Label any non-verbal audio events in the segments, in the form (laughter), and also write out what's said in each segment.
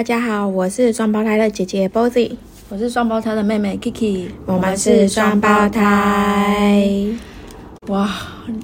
大家好，我是双胞胎的姐姐 Bozy，我是双胞胎的妹妹 Kiki，我们是双胞胎。哇，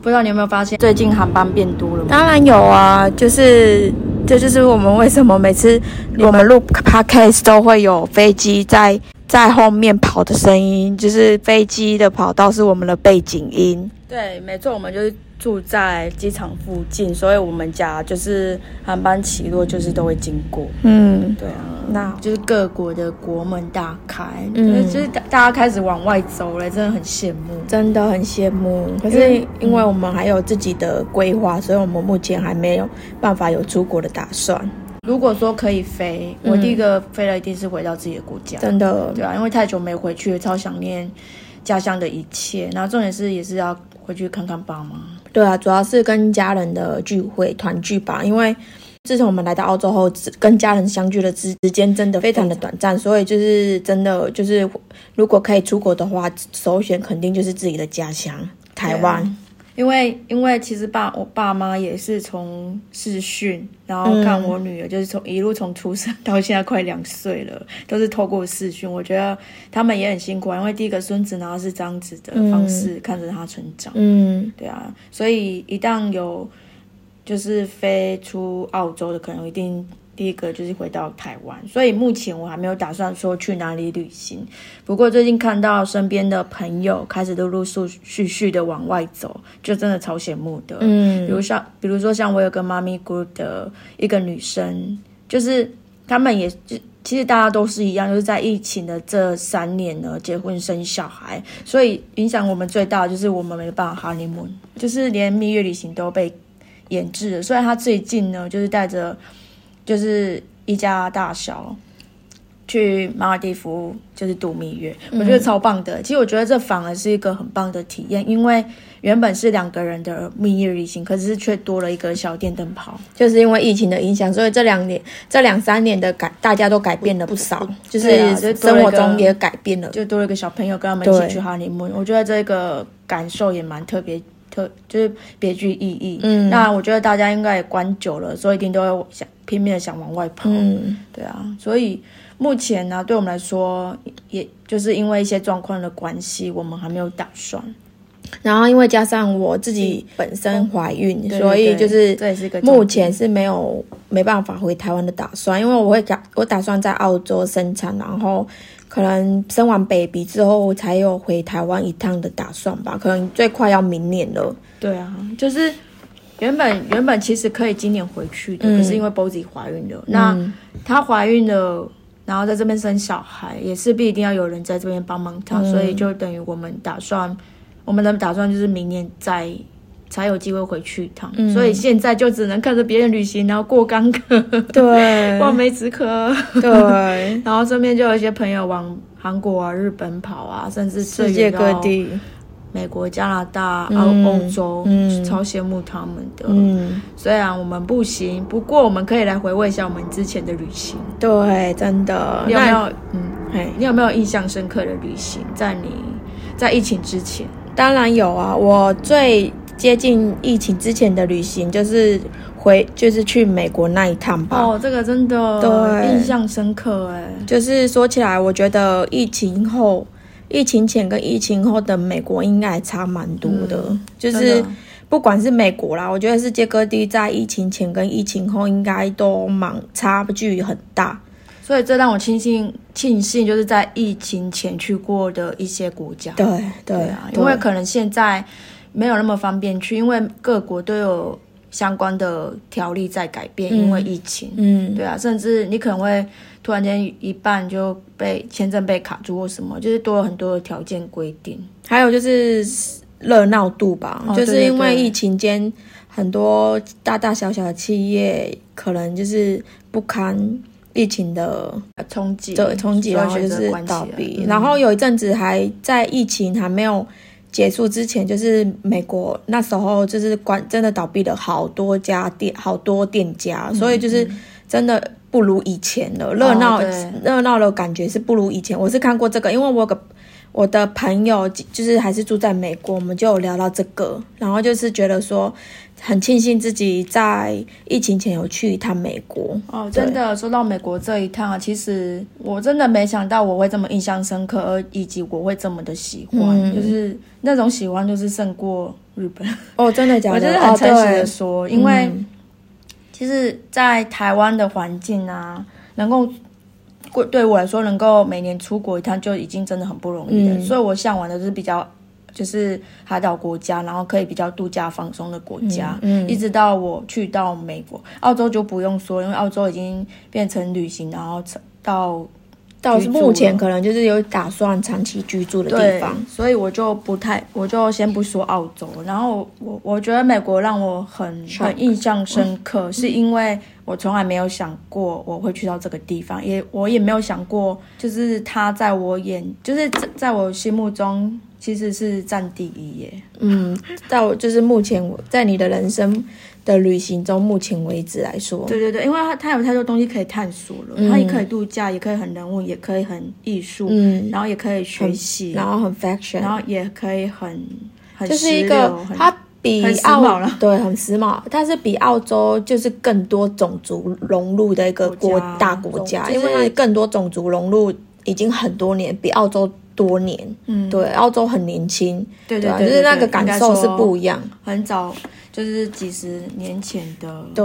不知道你有没有发现，最近航班变多了吗？当然有啊，就是这就是我们为什么每次我们录 podcast 都会有飞机在在后面跑的声音，就是飞机的跑道是我们的背景音。对，没错，我们就是住在机场附近，所以我们家就是航班起落就是都会经过。嗯，对啊，那就是各国的国门大开，嗯嗯，就是大大家开始往外走了，真的很羡慕。真的很羡慕。可是因为我们还有自己的规划，所以我们目前还没有办法有出国的打算。如果说可以飞，我第一个飞了一定是回到自己的国家。真的，对啊，因为太久没回去，超想念家乡的一切。然后重点是也是要回去看看爸妈。对啊，主要是跟家人的聚会团聚吧。因为自从我们来到澳洲后，跟家人相聚的时时间真的非常的短暂，所以就是真的就是，如果可以出国的话，首选肯定就是自己的家乡台湾。因为因为其实爸我爸妈也是从视讯，然后看我女儿，就是从一路从出生到现在快两岁了，都是透过视讯。我觉得他们也很辛苦啊，因为第一个孙子，然后是这样子的方式、看着他成长。嗯，对啊，所以一旦有就是飞出澳洲的，可能一定第一个就是回到台湾。所以目前我还没有打算说去哪里旅行。不过最近看到身边的朋友开始陆陆续续续的往外走，就真的超羡慕的。嗯比如像比如说像我有个妈咪 group 的一个女生，就是他们也就。其实大家都是一样，就是在疫情的这三年呢，结婚生小孩，所以影响我们最大的就是我们没办法哈尼姆，就是连蜜月旅行都被延制了。虽然他最近呢，就是带着就是一家大小去马尔蒂夫就是度蜜月，我觉得超棒的。其实我觉得这反而是一个很棒的体验，因为原本是两个人的蜜月旅行，可是却多了一个小电灯泡。就是因为疫情的影响，所以这两年、这两三年的改，大家都改变了不少，就对啊就是多了一个生活中也改变了。就多了一个小朋友跟他们一起去哈尼姆，我觉得这个感受也蛮特别，特就是别具意义。嗯那我觉得大家应该也关久了，所以一定都会想拼命的想往外跑。嗯，对啊，所以目前呢，对我们来说，也就是因为一些状况的关系，我们还没有打算。然后因为加上我自己本身怀孕，对所以就是这也是个目前是没有没办法回台湾的打算，因为我会打我打算在澳洲生产，然后可能生完 baby 之后才有回台湾一趟的打算吧，可能最快要明年了。对啊，就是原本原本其实可以今年回去的，嗯可是因为 Bozy 怀孕了，那嗯她怀孕了。然后在这边生小孩，也势必一定要有人在这边帮忙她，嗯所以就等于我们打算，我们的打算就是明年再才有机会回去一趟，嗯所以现在就只能看着别人旅行，然后过干渴，对 (laughs) 望梅止渴。对，(laughs) 然后身边就有一些朋友往韩国啊、日本跑啊，甚至世界各地，美国、加拿大、欧、嗯欧洲，嗯超羡慕他们的。嗯，虽然我们不行，不过我们可以来回味一下我们之前的旅行。对，真的。你有没有？嗯，嘿，你有没有印象深刻的旅行？在你在疫情之前，当然有啊，我最接近疫情之前的旅行就是回，就是去美国那一趟吧。哦，这个真的对印象深刻哎。就是说起来，我觉得疫情后、疫情前跟疫情后的美国应该还差蛮多的。就是不管是美国啦，我觉得世界各地在疫情前跟疫情后应该都蛮差距很大。所以这让我庆幸庆幸，就是在疫情前去过的一些国家。对对对啊，因为可能现在没有那么方便去，因为各国都有相关的条例在改变，因为疫情。嗯对啊，甚至你可能会突然间一半就被签证被卡住或什么，就是多了很多的条件规定。还有就是热闹度吧，哦就是因为疫情间很多大大小小的企业可能就是不堪疫情的冲击，对冲击，然后就是倒闭。嗯然后有一阵子还在疫情还没有结束之前，就是美国那时候就是关真的倒闭了好多家店，好多店家，所以就是真的不如以前了，热闹热闹的感觉是不如以前。我是看过这个，因为我有个。我的朋友就是还是住在美国，我们就有聊到这个，然后就是觉得说很庆幸自己在疫情前有去一趟美国。哦，真的说到美国这一趟啊，其实我真的没想到我会这么印象深刻，而以及我会这么的喜欢，嗯就是那种喜欢就是胜过日本。哦，真的假的？(laughs) 我就是很诚实的说，因为嗯其实，在台湾的环境啊，能够过对我来说，能够每年出国一趟就已经真的很不容易了。嗯所以我向往的就是比较就是海岛国家，然后可以比较度假放松的国家。嗯嗯一直到我去到美国、澳洲就不用说，因为澳洲已经变成旅行，然后到到目前可能就是有打算长期居住的地方。，所以我就不太，我就先不说澳洲。然后我我觉得美国让我很很印象深刻，是因为我从来没有想过我会去到这个地方，也我也没有想过，就是它在我眼，就是在在我心目中其实是占第一耶。嗯，到就是目前我在你的人生的旅行中，目前为止来说，对对对，因为它它有太多东西可以探索了，嗯。它也可以度假，也可以很人物，也可以很艺术，嗯，然后也可以学习，然后很 fashion，然后也可以很很就是一时个它比澳对很时髦，它是比澳洲就是更多种族融入的一个国国大国家，就是因为它更多种族融入已经很多年，比澳洲多年。嗯，对，澳洲很年轻，啊，对对对，就是那个感受是不一样。很早，就是几十年前的对，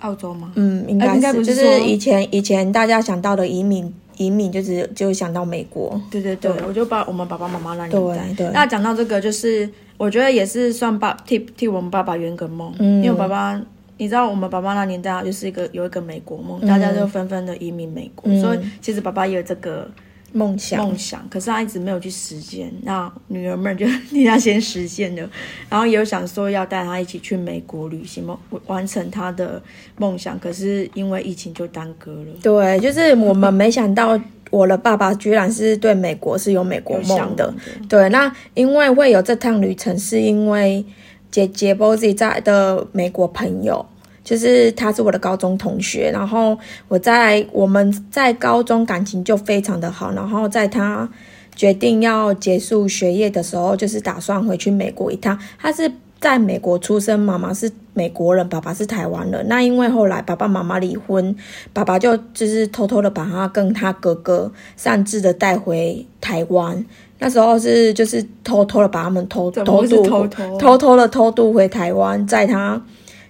澳洲吗？嗯，应该是就是以前以前大家想到的移民移民就是就想到美国，对对对，对我就把我们爸爸妈妈那年代。对对那讲到这个，就是我觉得也是算爸替替我们爸爸圆个梦，嗯因为我爸爸。你知道我们爸爸那年代啊就是一个有一个美国梦，嗯大家就纷纷的移民美国，嗯所以其实爸爸也有这个梦想。梦想，可是他一直没有去实现。那女儿们就 (laughs) 替他先实现了，然后也有想说要带他一起去美国旅行，梦完成他的梦想，可是因为疫情就耽搁了。对，就是我们没想到我的爸爸居然是对美国是有美国梦的。对，那因为会有这趟旅程，是因为姐姐 Bozy 在的美国朋友，就是他是我的高中同学，然后我在我们在高中感情就非常的好，然后在他决定要结束学业的时候，就是打算回去美国一趟。他是在美国出生，妈妈是美国人，爸爸是台湾人。那因为后来爸爸妈妈离婚，爸爸就就是偷偷的把他跟他哥哥擅自的带回台湾。那时候是就是偷偷的把他们偷偷渡偷偷偷偷的偷渡回台湾，在他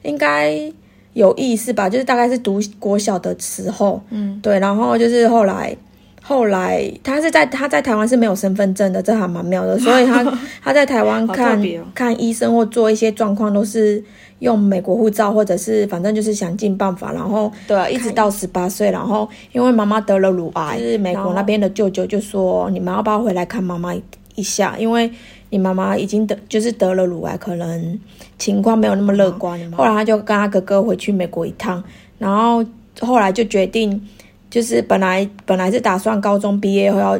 应该有意思吧，就是大概是读国小的时候，嗯，对，然后就是后来。后来他是在他在台湾是没有身份证的，这还蛮妙的。(laughs) 所以他他在台湾看、哦看医生或做一些状况都是用美国护照，或者是反正就是想尽办法。然后对啊，一直到十八岁，然后因为妈妈得了乳癌，就是美国那边的舅舅就说你们要不要回来看妈妈一下？因为你妈妈已经得就是得了乳癌，可能情况没有那么乐观。后来他就跟他哥哥回去美国一趟，然后后来就决定。就是本来本来是打算高中毕业后要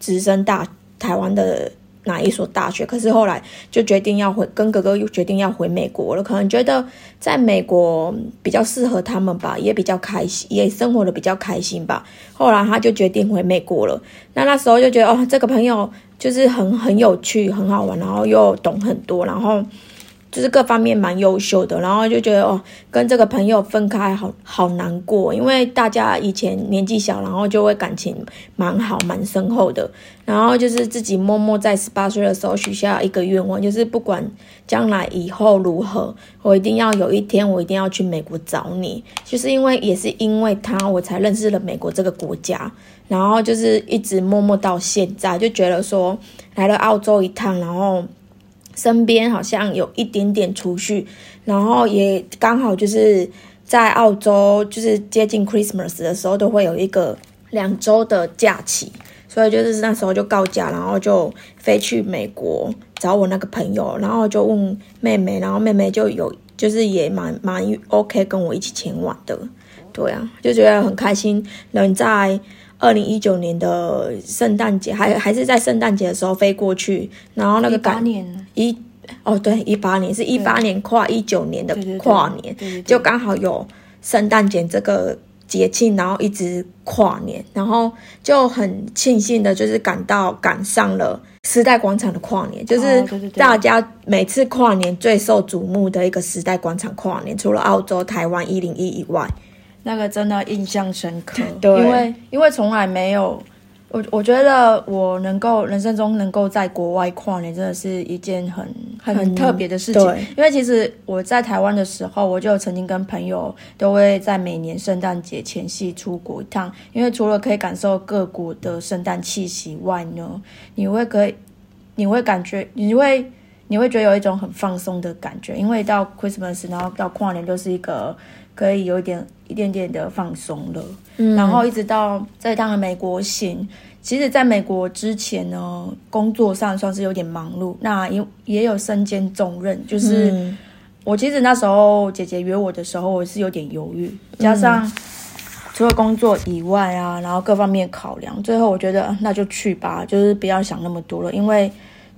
直升大台湾的哪一所大学，可是后来就决定要回，跟哥哥又决定要回美国了。可能觉得在美国比较适合他们吧，也比较开心，也生活的比较开心吧。后来他就决定回美国了。那那时候就觉得哦，这个朋友就是很很有趣，很好玩，然后又懂很多，然后。就是各方面蛮优秀的，然后就觉得哦，跟这个朋友分开好好难过，因为大家以前年纪小，然后就会感情蛮好、蛮深厚的。然后就是自己默默在十八岁的时候许下一个愿望，就是不管将来以后如何，我一定要有一天，我一定要去美国找你。就是因为也是因为他，我才认识了美国这个国家。然后就是一直默默到现在，就觉得说来了澳洲一趟，然后。身边好像有一点点储蓄，然后也刚好就是在澳洲，就是接近 Christmas 的时候，都会有一个两周的假期，所以就是那时候就告假，然后就飞去美国找我那个朋友，然后就问妹妹，然后妹妹就有就是也蛮蛮 OK 跟我一起前往的，对啊，就觉得很开心，能在。二零一九年的圣诞节，还还是在圣诞节的时候飞过去，然后那个八感年。一哦对，一八年是一八年跨一九年的跨年，对对对。就刚好有圣诞节这个节庆，然后一直跨年，然后就很庆幸的，就是赶到赶上了时代广场的跨年，就是大家每次跨年最受瞩目的一个时代广场跨年，除了澳洲、台湾一零一以外，那个真的印象深刻，(laughs) 对因为因为从来没有，我我觉得我能够人生中能够在国外跨年，真的是一件很很很特别的事情。因为其实我在台湾的时候，我就曾经跟朋友都会在每年圣诞节前夕出国一趟，因为除了可以感受各国的圣诞气息外呢，你会可以，你会感觉，你会。你会觉得有一种很放松的感觉，因为到 Christmas，然后到跨年就是一个可以有一点一点点的放松了。嗯。然后一直到在趟的美国行，其实在美国之前呢，工作上算是有点忙碌，那也也有身兼重任，就是、嗯。我其实那时候姐姐约我的时候，我是有点犹豫，加上除了工作以外啊，然后各方面考量，最后我觉得呃那就去吧，就是不要想那么多了，因为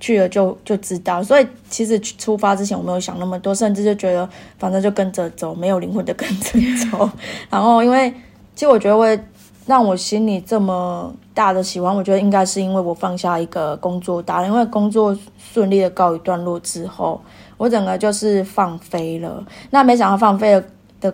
去了就就知道。所以其实出发之前我没有想那么多，甚至就觉得反正就跟着走，没有灵魂的跟着走。(laughs) 然后因为其实我觉得会让我心里这么大的喜欢，我觉得应该是因为我放下一个工作大任，因为工作顺利的告一段落之后，我整个就是放飞了。那没想到放飞了的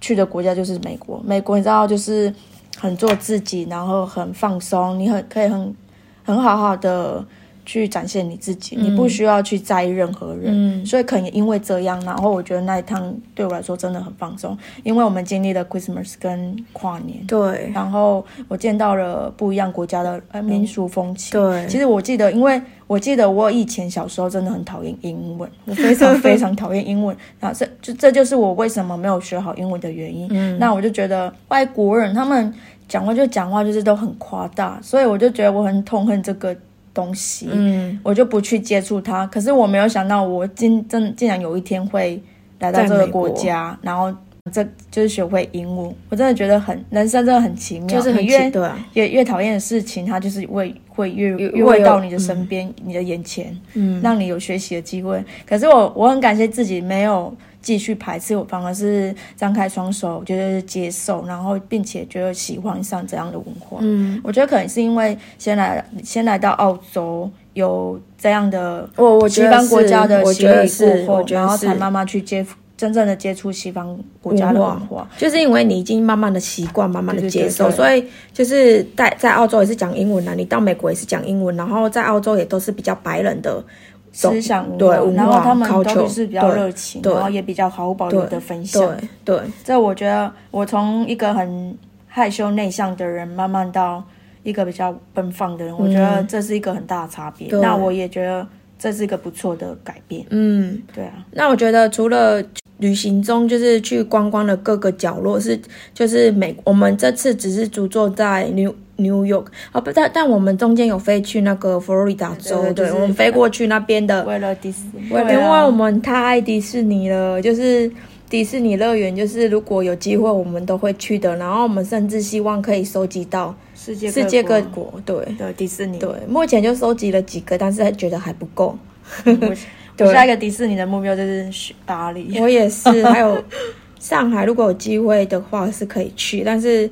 去的国家就是美国，美国你知道就是很做自己，然后很放松，你很可以很很好好的。去展现你自己，你不需要去在意任何人，嗯所以可能因为这样，然后我觉得那一趟对我来说真的很放松，因为我们经历了 Christmas 跟跨年，对然后我见到了不一样国家的呃民俗风情。对其实我记得，因为我记得我以前小时候真的很讨厌英文，我 (laughs) 非常非常讨厌英文。那这就这就是我为什么没有学好英文的原因。嗯那我就觉得外国人他们讲话就讲话就是都很夸大，所以我就觉得我很痛恨这个东西。嗯，我就不去接触它。可是我没有想到，我竟真竟然有一天会来到这个国国家，然后这就是学会英文。我真的觉得很人生真的很奇妙，就是很你越对啊，越越讨厌的事情，它就是会会越越越会到你的身边、你的眼前，嗯，让你有学习的机会。可是我我很感谢自己没有。继续排斥，我反而是张开双手，就是接受，然后并且觉得喜欢上这样的文化。嗯，我觉得可能是因为先来先来到澳洲，有这样的西方国家的洗觉得是礼，过后，然后才慢慢去接真正的接触西方国家的文文化。就是因为你已经慢慢的习惯，慢慢的接受，对对所以就是在在澳洲也是讲英文啊，你到美国也是讲英文，然后在澳洲也都是比较白人的思想文化对文化然后他们都是比较热情，然后也比较毫无保留的分享。对对，这我觉得，我从一个很害羞内向的人，慢慢到一个比较奔放的人，我觉得这是一个很大的差别。那我也觉得这是一个不错的改变。嗯，对啊，那我觉得除了旅行中就是去观光的各个角落是，就是美，我们这次只是主坐在 New York 啊，不但但我们中间有飞去那个佛罗里达州，对我们飞过去那边的，为了迪士尼，因为我们太爱迪士尼了，就是迪士尼乐园，就是如果有机会我们都会去的。然后我们甚至希望可以收集到世界世界各国国，对的迪士尼。对，目前就收集了几个，但是还觉得还不够。(laughs) 我对我下一个迪士尼的目标就是去巴黎。我也是，还有 (laughs) 上海，如果有机会的话是可以去，但是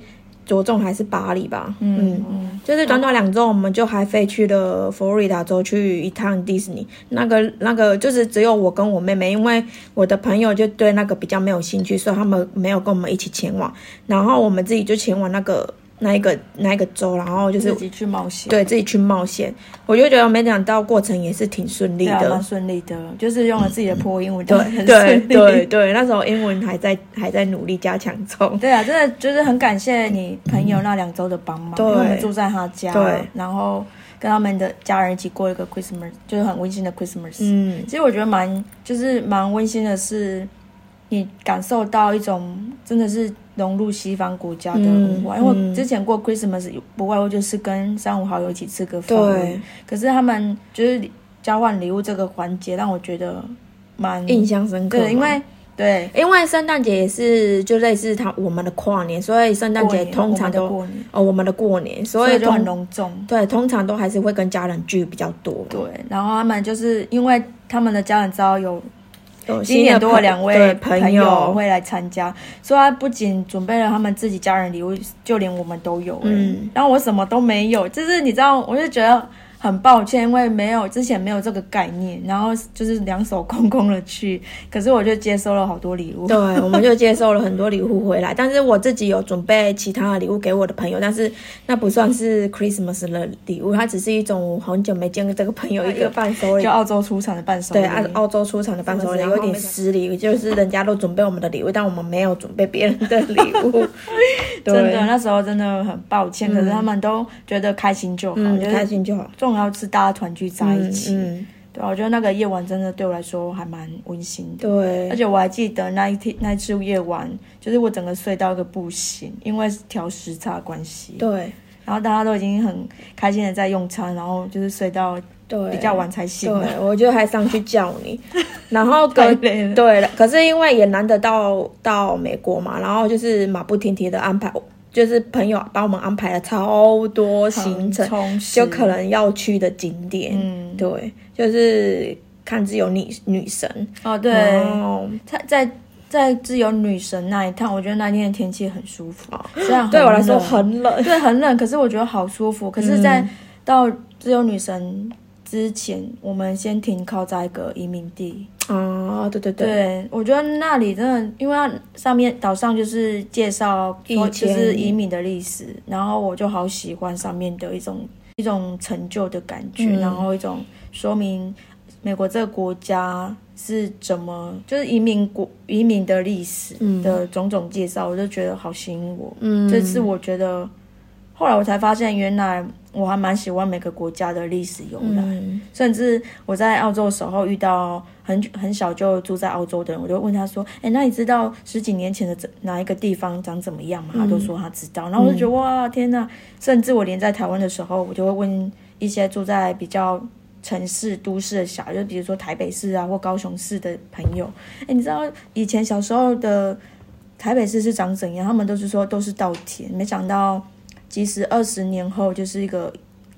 着重还是巴黎吧。嗯嗯，就是短短两周，我们就还飞去了佛罗里达州去一趟迪士尼。那个那个就是只有我跟我妹妹，因为我的朋友就对那个比较没有兴趣，所以他们没有跟我们一起前往。然后我们自己就前往那个那一个那一个州，然后就是自己去冒险。对自己去冒险。我就觉得没想到过程也是挺顺利的蛮。顺利的，就是用了自己的破英文，对 (laughs) 很对对对，那时候英文还在还在努力加强中。对啊，真的就是很感谢你朋友那两周的帮忙，对因为我们住在他家，对然后跟他们的家人一起过一个 Christmas，就是很温馨的 Christmas。嗯，其实我觉得蛮就是蛮温馨的是，你感受到一种真的是融入西方国家的文化，嗯因为之前过 Christmas 不外乎就是跟三五好友一起吃个饭，对，可是他们就是交换礼物这个环节让我觉得蛮印象深刻因为对。因为圣诞节也是就类似他我们的跨年，所以圣诞节通常都我们的过年，哦我们的过年，所以就很隆重。对通常都还是会跟家人聚比较多。对，然后他们就是因为他们的家人知道有有今年多了两位朋朋友，会来参加，所以他不仅准备了他们自己家人礼物，就连我们都有、欸。嗯，然后我什么都没有，就是你知道，我就觉得很抱歉，因为没有之前没有这个概念，然后就是两手空空的去，可是我就接收了好多礼物。对，我们就接收了很多礼物回来，但是我自己有准备其他的礼物给我的朋友，但是那不算是 Christmas 的礼物，它只是一种很久没见过这个朋友一个伴手礼就。澳洲出产的伴手礼。对，澳澳洲出产的伴手礼有点失礼，就是人家都准备我们的礼物，但我们没有准备别人的礼物。(laughs) 真的，那时候真的很抱歉，可是他们都觉得开心就好，嗯，就是开心就好。重要是大家团聚在一起。嗯，对啊，我觉得那个夜晚真的对我来说还蛮温馨的。对而，且我还记得那一天那一次夜晚，就是我整个睡到一个不行，因为调时差关系。对，然后大家都已经很开心的在用餐，然后就是睡到对，比较晚才醒了。对，我就还上去叫你，(laughs) 然后隔太累了对了，可是因为也难得到到美国嘛，然后就是马不停蹄的安排，就是朋友帮我们安排了超多行程，就可能要去的景点，嗯。对，就是看自由女女神，哦对，在在在自由女神那一趟，我觉得那天的天气很舒服，虽然很对我来说很冷，对很冷，可是我觉得好舒服。可是，在到自由女神之前，我们先停靠在一个移民地。啊，对对对，对，我觉得那里真的，因为它上面岛上就是介绍就前是移民的历史，然后我就好喜欢上面的一种一种成就的感觉，嗯然后一种说明美国这个国家是怎么就是移民国移民的历史嗯的种种介绍，我就觉得好吸引我。嗯，这次我觉得，后来我才发现，原来我还蛮喜欢每个国家的历史由来。嗯甚至我在澳洲的时候遇到很很小就住在澳洲的人，我就问他说：“哎，那你知道十几年前的怎哪一个地方长怎么样吗？”他都说他知道。然后我就觉得哇，天哪！甚至我连在台湾的时候，我就会问一些住在比较城市都市的小，就比如说台北市啊或高雄市的朋友，哎，你知道以前小时候的台北市是长怎样？他们都是说都是稻田，没想到即使二十年后就是一个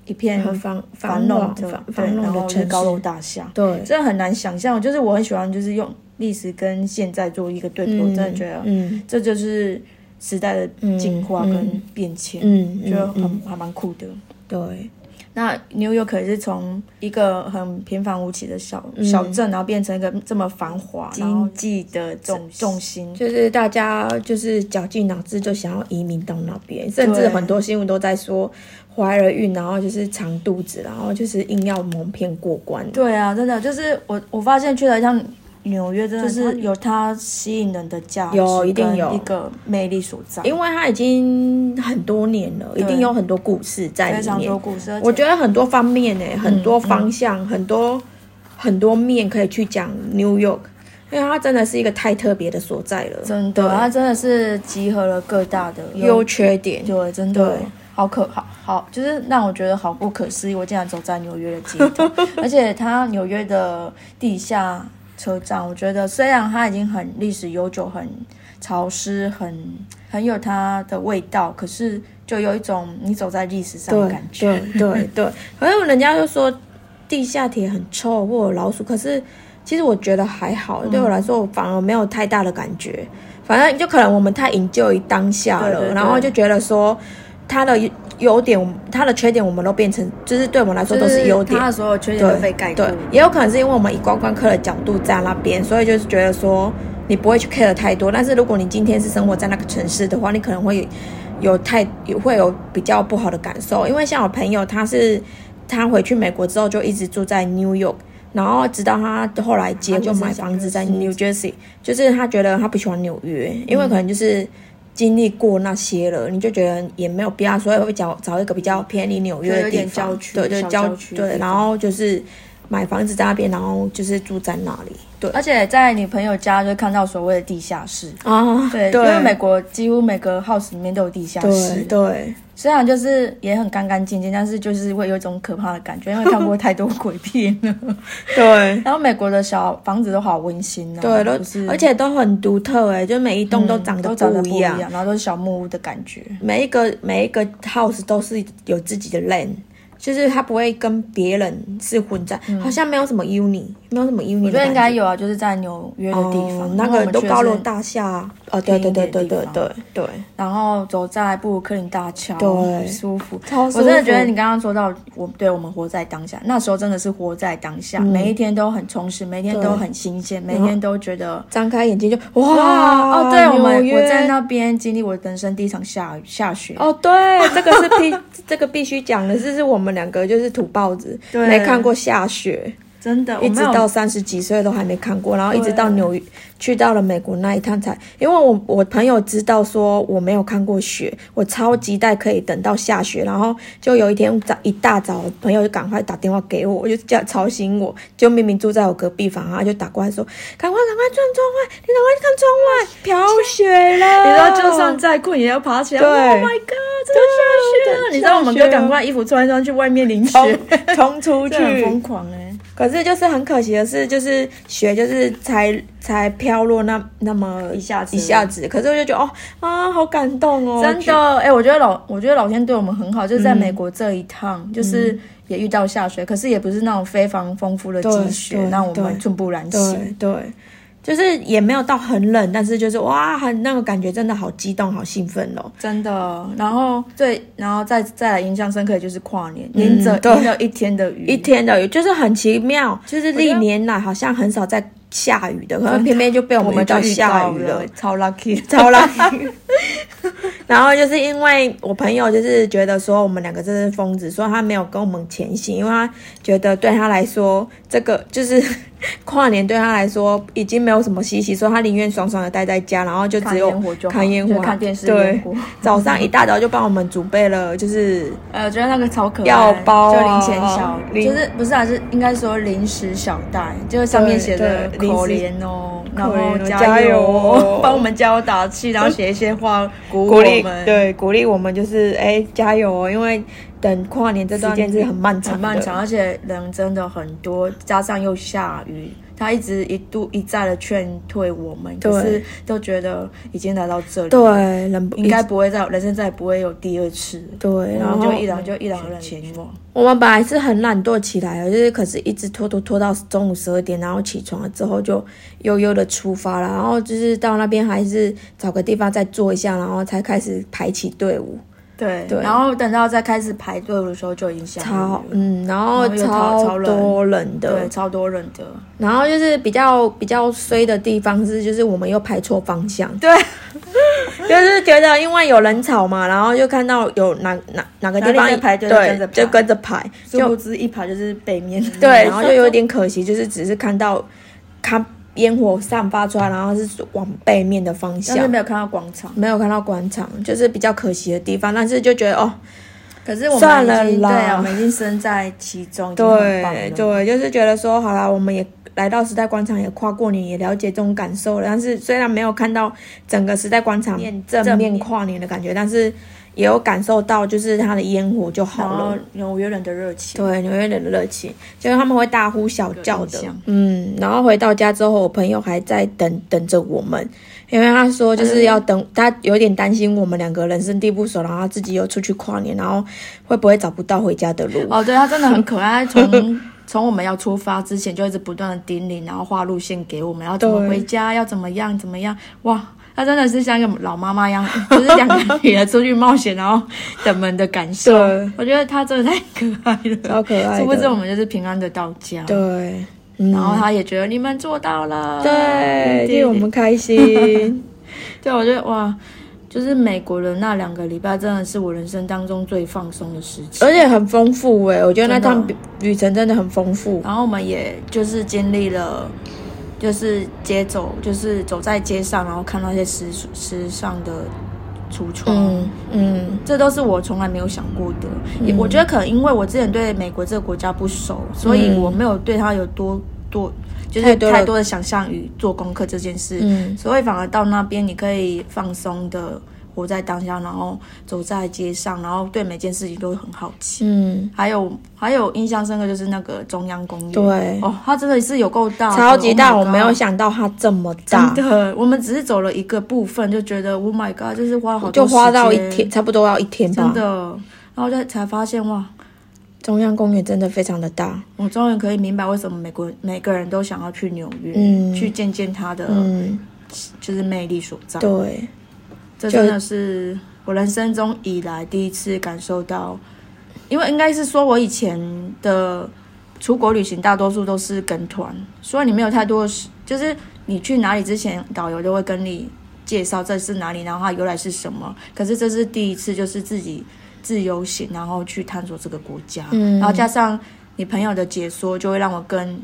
一片繁繁繁荣荣的繁荣的城高楼，大厦，对，真的很难想象。就是我很喜欢，就是用历史跟现在做一个对比，我真的觉得嗯这就是时代的进化嗯跟变迁，嗯，觉得很、嗯还蛮酷的。对，那纽约可也是从一个很平凡无奇的小、嗯小镇，然后变成一个这么繁华经济的重重心。就是大家就是绞尽脑汁就想要移民到那边，甚至很多新闻都在说怀了孕，然后就是长肚子，然后就是硬要蒙骗过关。对啊，真的就是我我发现去了一趟纽约，真的就是是有它吸引人的价值，有一定有一个魅力所在，因为它已经很多年了，一定有很多故事在里非常多面。故事。我觉得得很多方面呢，很多方向，很多很多面可以去讲 New York，因为它真的是一个太特别的所在了。真的，它真的是集合了各大的优缺点，对，真的对好可好好，就是让我觉得好不可思议。我竟然走在纽约的街头，(laughs) 而且它纽约的地下车站，我觉得虽然它已经很历史悠久、很潮湿、很很有它的味道，可是就有一种你走在历史上的感觉。对对对，(laughs) 可是人家就说地下铁很臭或者老鼠，可是其实我觉得还好，对我来说我反而没有太大的感觉。反正就可能我们太营救于当下了，对对对然后就觉得说它的优点、它的缺点，我们都变成就是对我们来说都是优点他。的所有缺点都被盖过对。，也有可能是因为我们以观光客的角度在那边，所以就是觉得说你不会去 care 太多。但是如果你今天是生活在那个城市的话，你可能会有有太有会有比较不好的感受。因为像我朋友，他是他回去美国之后就一直住在 New York。然后直到他后来结婚就买房子在 New Jersey，就是他觉得他不喜欢纽约，因为可能就是经历过那些了，你就觉得也没有必要，所以会找找一个比较偏离纽约的地方，郊区对对郊区的对，然后就是买房子在那边，然后就是住在那里，对。而且在你朋友家就会看到所谓的地下室。啊，对，因为美国几乎每个 house 里面都有地下室。对，对虽然就是也很干干净净，但是就是会有一种可怕的感觉，因为看过太多鬼片了。(laughs) 对 (laughs) 然后美国的小房子都好温馨啊，对，都就是而且都很独特哎，就每一栋都长得都长得不一样，然后都是小木屋的感觉。每一个每一个 house 都是有自己的 lane，就是他不会跟别人是混在，好像没有什么 uni，没有什么 uni，我觉得应该有啊，就是在纽约的地方，哦那个都高楼大厦啊，哦，对对对对对对。对，然后走在布鲁克林大桥，对。舒服。超舒服。我真的觉得你刚刚说到，我对我们活在当下，那时候真的是活在当下，每一天都很充实，每一天都很新鲜，每天都觉得张开眼睛就哇哇哦，对我们我在那边经历我人生第一场下雨下雪，哦，对，这个是必这个必须讲的，是是我们两个就是土包子，对。没看过下雪，真的，一直到三十几岁都还没看过，然后一直到纽约去到了美国那一趟才，因为我我朋友知道说我没有看过雪，我超期待可以等到下雪，然后就有一天早一大早，朋友就赶快打电话给我，我就叫吵醒我，就明明住在我隔壁房，他就打过来说，赶快赶快转窗外，你赶快看窗外，飘雪了，(laughs) 你知道，就算再困也要爬起来。对 Oh my god，真的下雪了！你知道我们哥赶快衣服穿一穿去外面淋雪，冲出去，(laughs) 疯狂哎。可是就是很可惜的是，就是雪就是才才飘落那那么一下子。一下子，可是我就觉得哦啊，好感动哦，真的，哎、我觉得老，我觉得老天对我们很好，就是在美国这一趟，就是也遇到下雪，可是也不是那种非常丰富的积雪，让我们寸步难行。对对，就是也没有到很冷，但是就是哇，很那个感觉真的好激动，好兴奋哦。真的，然后最，然后再再来印象深刻的就是跨年，淋着对。淋了一天的雨，一天的雨就是很奇妙，就是历年来好像很少在下雨的，可能偏偏就被我们遇到下雨了，超 lucky，，，超 lucky。(laughs) (laughs) (laughs) 然后就是因为我朋友就是觉得说我们两个真是疯子，所以他没有跟我们前行，因为他觉得对他来说这个就是 (laughs) 跨年对他来说已经没有什么稀奇，所以他宁愿爽爽的待在家，然后就只看有烟火看烟火、看电视对早上一大早就帮我们准备了，就是呃，我觉得那个超可爱，药包啊就零钱小，就是不是啊，是应该说零食小袋，就是上面写着对对可怜哦，然后加加油帮我们加油打气，然后写一些话鼓励，，对鼓励我们就是哎加油哦，因为等跨年这段时间是很漫长，很漫长，而且人真的很多，加上又下雨。他一直一度一再的劝退我们，对可是都觉得已经来到这里，对，人应该不会再人生再也不会有第二次。对，然后就一两就一两个人前往。我们本来是很懒惰起来了，就是可是一直拖拖拖到中午十二点，然后起床了之后就悠悠的出发了，然后就是到那边还是找个地方再坐一下，然后才开始排起队伍，对，对。然后等到再开始排队的时候就已经下雨超，嗯，然后超超多人的。对，，超多人的，然后就是比较比较衰的地方是，就是我们又排错方向，对，(laughs) 就是觉得因为有人吵嘛，然后就看到有哪哪哪个地方哪里在排队就跟着排。对，就跟着排，就殊不知一排就是北面，对，(laughs) 然后就有点可惜，就是只是看到看烟火散发出来，然后是往背面的方但是向，没有看到广场。没有看到广场，就是比较可惜的地方。但是就觉得哦，可是我算了啦们已经对啊，我们已经身在其中。对对，就是觉得说好啦，我们也来到时代广场，也跨过年，也了解这种感受了。但是虽然没有看到整个时代广场正面跨年的感觉，但是也有感受到就是它的烟火就好了后。纽约人的热情，对，纽约人的热情，就是他们会大呼小叫的。嗯，然后回到家之后，我朋友还在等等着我们，因为他说就是要等，他有点担心我们两个人生地不熟，然后他自己又出去跨年，然后会不会找不到回家的路？哦，对，他真的很可爱，从 (laughs) 从我们要出发之前就一直不断的叮咛，然后画路线给我们，要怎么回家，要怎么样怎么样，哇。他真的是像一个老妈妈一样，(laughs) 就是两个女儿出去冒险，然后等门的感受。对我觉得他真的太可爱了，超可爱的殊不知我们就是平安的到家。对，嗯，然后他也觉得你们做到了，对，替我们开心。(laughs) 对，我觉得哇，就是美国的那两个礼拜真的是我人生当中最放松的时期。而且很丰富哎，我觉得那趟旅旅程真的很丰富。然后我们也就是经历了，就是街走，就是走在街上，然后看到一些时时尚的橱窗。嗯嗯，这都是我从来没有想过的，也我觉得可能因为我之前对美国这个国家不熟，所以我没有对它有多多就是太多了太多的想象与做功课这件事，嗯。所以反而到那边你可以放松的活在当下，然后走在街上，然后对每件事情都会很好奇。嗯，还有还有印象深刻就是那个中央公园，对。哦，它真的是有够大，超级大，Oh 我没有想到它这么大，真的，我们只是走了一个部分，就觉得 Oh my God，就是花好多就花到一天，差不多要一天吧。真的，然后就才发现哇，中央公园真的非常的大，我终于可以明白为什么美国每个人都想要去纽约，嗯。去见见它的嗯，就是魅力所在。对，这真的是我人生中以来第一次感受到，因为应该是说我以前的出国旅行大多数都是跟团，所以你没有太多就是你去哪里之前，导游都会跟你介绍这是哪里，然后它由来是什么。可是这是第一次，就是自己自由行，然后去探索这个国家，嗯然后加上你朋友的解说，就会让我更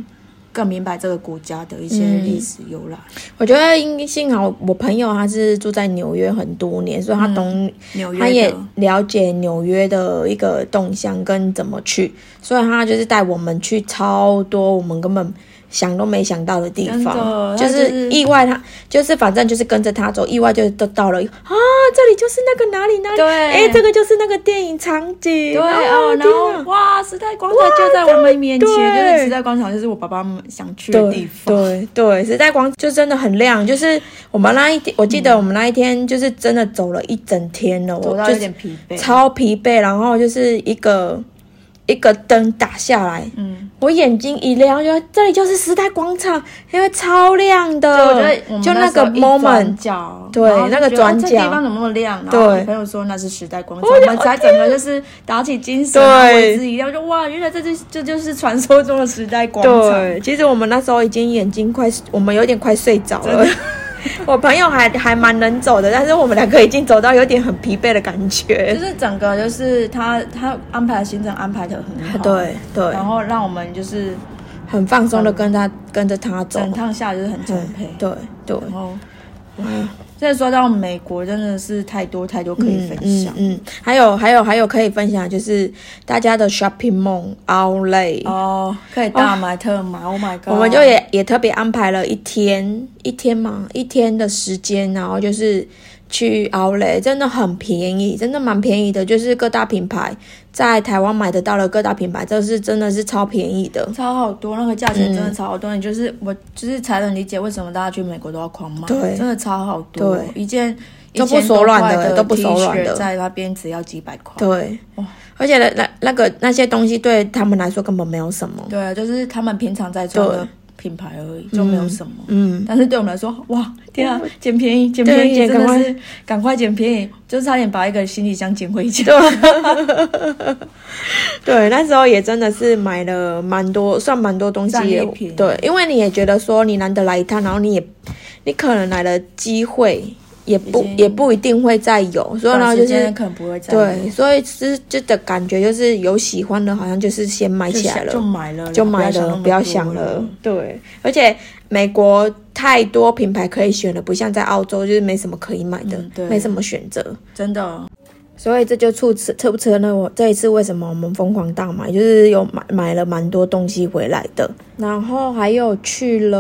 更明白这个国家的一些嗯历史由来。我觉得因幸好我朋友他是住在纽约很多年，所以他懂纽约他也了解纽约的一个动向跟怎么去，所以他就是带我们去超多我们根本想都没想到的地方，就是就是意外他就是反正就是跟着他走，意外就都到了啊，这里就是那个哪里哪里，对哎，这个就是那个电影场景，对哦，哦，然后哇，时代广场就在我们面前，对就是时代广场，就是我爸爸们想去的地方。对对，时代广就真的很亮，就是我们那一天，我记得我们那一天就是真的走了一整天了，走到有我就是点疲惫。超疲惫，然后就是一个一个灯打下来，嗯，我眼睛一亮，就这里就是时代广场，因为超亮的，就我觉得就那个 moment，角，对那个转角地方怎么那么亮？然对后我朋友说那是时代广场，我们才整个就是打起精神，为之一亮，就哇，原来这就这就是传说中的时代广场。对，其实我们那时候已经眼睛快，我们有点快睡着了。(laughs) 我朋友还还蛮能走的，但是我们两个已经走到有点很疲惫的感觉就。是整个就是他他安排的行程安排的很好，对对然，后让我们就是很放松的跟他跟着他走。整趟下来就是很充沛。对对，然后，哇，现在说到美国，真的是太多太多可以分享。嗯嗯，还有还有还有可以分享，就是大家的 shopping mall outlet，、哦，可以大买特买、o h my god！我们就也也特别安排了一天一天嘛，一天的时间，然后就是去 outlet，真的很便宜，真的蛮便宜的，就是各大品牌在台湾买得到的各大品牌，这是真的是超便宜的。超好多，那个价钱真的超好多。你就是我，就是才能理解为什么大家去美国都要狂买，对真的超好多。对一件都不手软的都不手软的在那边只要几百块。对哇，而且那那那个那些东西对他们来说根本没有什么。对啊，就是他们平常在穿的对品牌而已，就没有什么。嗯，但是对我们来说，哇，天啊，捡便宜，捡便宜，真的是赶快捡便宜，就差点把一个行李箱捡回家。(laughs) 对，那时候也真的是买了蛮多，算蛮多东西。对，因为你也觉得说你难得来一趟，然后你也你可能来的机会也不也不一定会再有，所以呢就是可能不会再有对，所以是就的感觉就是有喜欢的，好像就是先买起来了，想就买了，就买了，不要想想了。对，而且美国太多品牌可以选了，不像在澳洲就是没什么可以买的，嗯对没什么选择。真的。所以这就促使促成了我这一次为什么我们疯狂大买，就是有买买了蛮多东西回来的，然后还有去了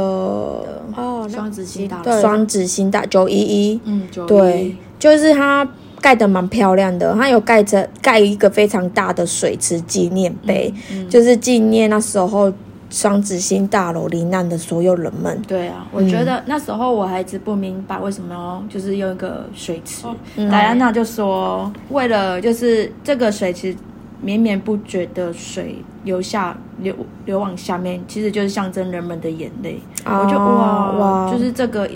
哦，双子星大对双子星大九一一，嗯，九对一，就是它盖的蛮漂亮的，它有盖着盖一个非常大的水池纪念碑，嗯。就是纪念那时候双子星大楼罹难的所有人们。对啊，我觉得那时候我还一直不明白为什么要就是用一个水池。嗯戴安娜就说，为了就是这个水池绵绵不绝的水流下流流往下面，其实就是象征人们的眼泪。哦我就哇哇就是这个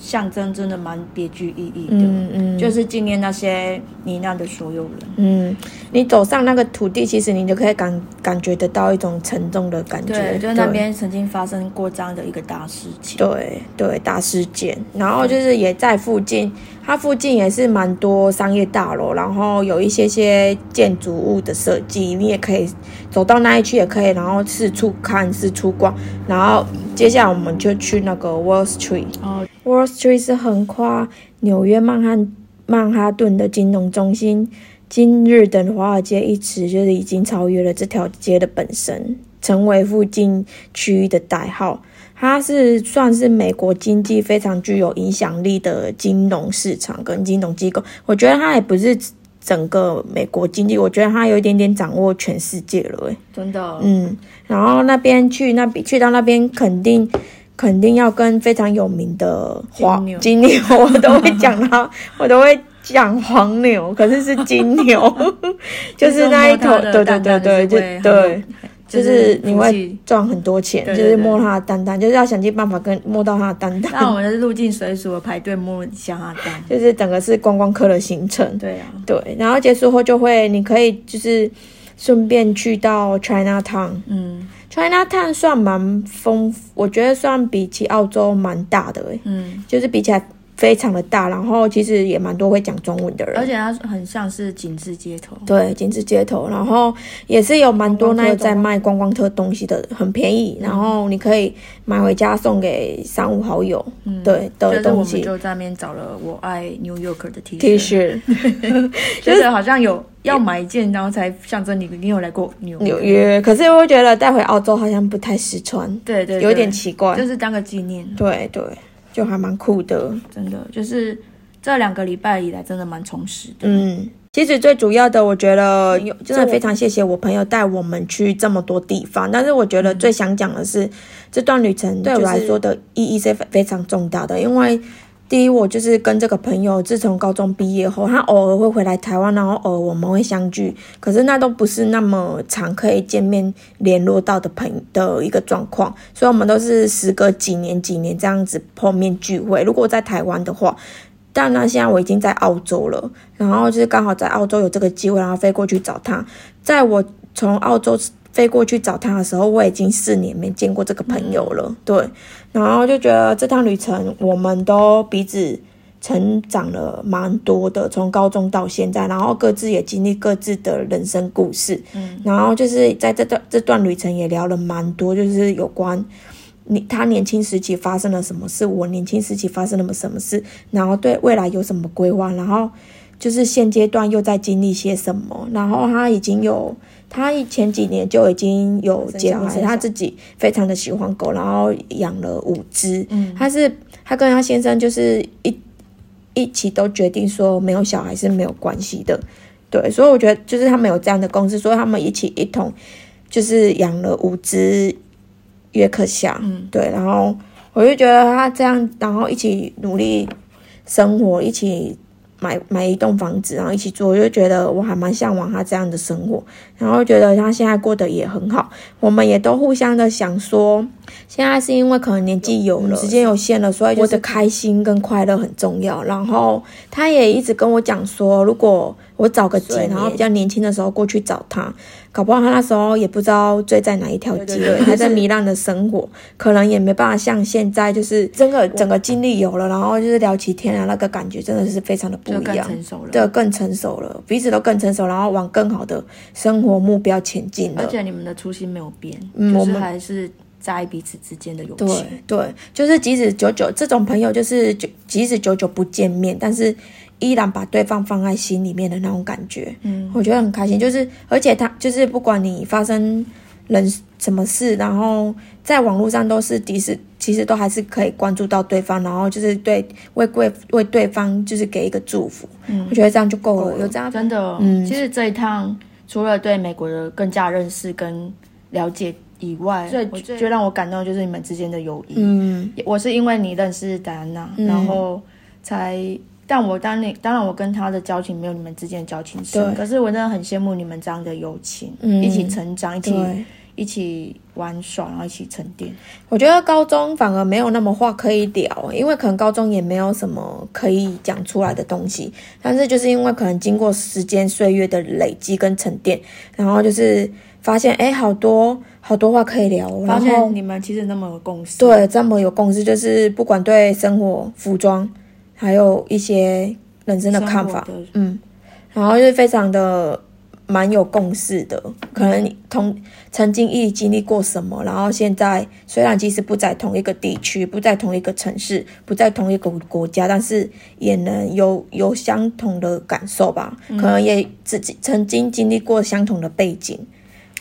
象征真的蛮别具意义的，嗯嗯，就是纪念那些罹难的所有人。嗯，你走上那个土地，其实你就可以感感觉得到一种沉重的感觉。对，就是那边曾经发生过这样的一个大事情。对对大事件，然后就是也在附近，它附近也是蛮多商业大楼，然后有一些些建筑物的设计，你也可以走到那一区也可以，然后四处看四处逛，然后接下来我们就去那个 Wall Street。哦，Wall Street 是横跨纽约曼汉曼哈顿的金融中心，今日的华尔街一词就是已经超越了这条街的本身，成为附近区域的代号。它是算是美国经济非常具有影响力的金融市场跟金融机构。我觉得它也不是整个美国经济，我觉得它有一点点掌握全世界了、欸。真的，嗯，然后那边去那边去到那边肯定肯定要跟非常有名的黄金牛金牛，(laughs) 我都会讲他，(laughs) 我都会讲黄牛，可是是金牛，(laughs) 就是那一头，对对对对，就对，就是你会赚很多钱，就是摸它的蛋蛋，就是要想尽办法跟摸到它的蛋蛋。那我们是入境随俗的排队摸一下它蛋，(laughs) 就是整个是观光客的行程。对啊，对，然后结束后就会，你可以就是顺便去到 China Town，嗯。China Town 算蛮丰富，我觉得算比起澳洲蛮大的诶，嗯，就是比起来。非常的大，然后其实也蛮多会讲中文的人，而且它很像是景致街头。对，景致街头，然后也是有蛮多那在卖观光特东西的，很便宜，然后你可以买回家送给三五好友。嗯，对的东西。就在那边找了我爱 New York 的 T 恤，T 恤，就是好像有要买一件，然后才象征你你有来过纽纽约。可是我觉得带回澳洲好像不太实穿，对对，有点奇怪，就是当个纪念。对对。就还蛮酷的，真的，就是这两个礼拜以来，真的蛮充实的。嗯，其实最主要的，我觉得真的非常谢谢我朋友带我们去这么多地方。但是我觉得最想讲的是，这段旅程对我来说的意义是非常重大的，因为。第一，我就是跟这个朋友，自从高中毕业后，他偶尔会回来台湾，然后偶尔我们会相聚，可是那都不是那么常可以见面联络到的朋的一个状况，所以我们都是时隔几年几年这样子碰面聚会。如果在台湾的话，但呢，现在我已经在澳洲了，然后就是刚好在澳洲有这个机会，然后飞过去找他。在我从澳洲。飞过去找他的时候，我已经四年没见过这个朋友了。对，然后就觉得这趟旅程，我们都彼此成长了蛮多的，从高中到现在，然后各自也经历各自的人生故事。嗯，然后就是在这段这段旅程也聊了蛮多，就是有关你他年轻时期发生了什么事，我年轻时期发生了什么事，然后对未来有什么规划，然后就是现阶段又在经历些什么，然后他已经有。他前几年就已经有结婚，他自己非常的喜欢狗，然后养了五只。嗯，他是他跟他先生就是一一起都决定说没有小孩是没有关系的，对，所以我觉得就是他们有这样的公司，所以他们一起一同就是养了五只约克夏。嗯，对，然后我就觉得他这样，然后一起努力生活，一起。买买一栋房子，然后一起住，我就觉得我还蛮向往他这样的生活，然后觉得他现在过得也很好，我们也都互相的想说，现在是因为可能年纪有了，时间有限了，所以觉得开心跟快乐很重要。然后他也一直跟我讲说，如果我找个姐，然后比较年轻的时候过去找他。搞不好他那时候也不知道追在哪一条街，还在糜烂的生活，可能也没办法像现在，就是整个整个经历有了，然后就是聊起天啊，那个感觉真的是非常的不一样，更成熟了，对，更成熟了，彼此都更成熟，然后往更好的生活目标前进而且你们的初心没有变，就是还是在彼此之间的友情。对对，就是即使久久这种朋友，就是就即使久久不见面，但是。依然把对方放在心里面的那种感觉，嗯，我觉得很开心。就是，而且他就是不管你发生人什么事，然后在网络上都是其实，其实都还是可以关注到对方，然后就是对为贵为对方就是给一个祝福。嗯，我觉得这样就够了。有这样真的，嗯，其实这一趟除了对美国的更加认识跟了解以外，最最让我感动的就是你们之间的友谊。嗯，我是因为你认识戴安娜，然后才。但我当你当然我跟他的交情没有你们之间的交情深，可是我真的很羡慕你们这样的友情，一起成长，一起一起玩耍，然后一起沉淀。我觉得高中反而没有那么话可以聊，因为可能高中也没有什么可以讲出来的东西。但是就是因为可能经过时间岁月的累积跟沉淀，然后就是发现哎，好多好多话可以聊。发现你们其实那么有共识，对，这么有共识，就是不管对生活、服装。还有一些人生的看法，嗯，然后就是非常的蛮有共识的，可能同曾经一起经历过什么，然后现在虽然即使不在同一个地区，不在同一个城市，不在同一个国家，但是也能有有相同的感受吧，可能也自己曾经经历过相同的背景。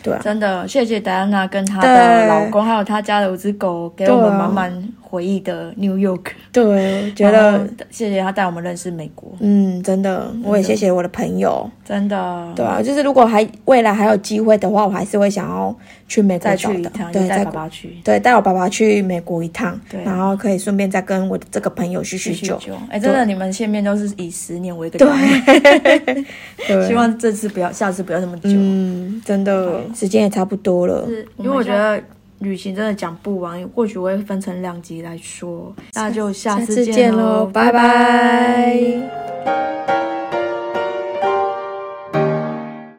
对，真的谢谢戴安娜跟她的老公，还有她家的五只狗，给我们满满回忆的 New York。对，我觉得，谢谢他带我们认识美国，嗯，真的，我也谢谢我的朋友。真的。对啊，就是如果还未来还有机会的话，我还是会想要去美国再找的去一趟，对，带爸爸去。对带我爸爸去美国一趟，对然后可以顺便再跟我的这个朋友叙叙旧。酒，哎，真的，你们见面都是以十年为一个对 (laughs) 希望这次不要，下次不要这么久。嗯，真的时间也差不多了。是因为我觉得旅行真的讲不完，或许我会分成两集来说，那就下下次见喽，拜拜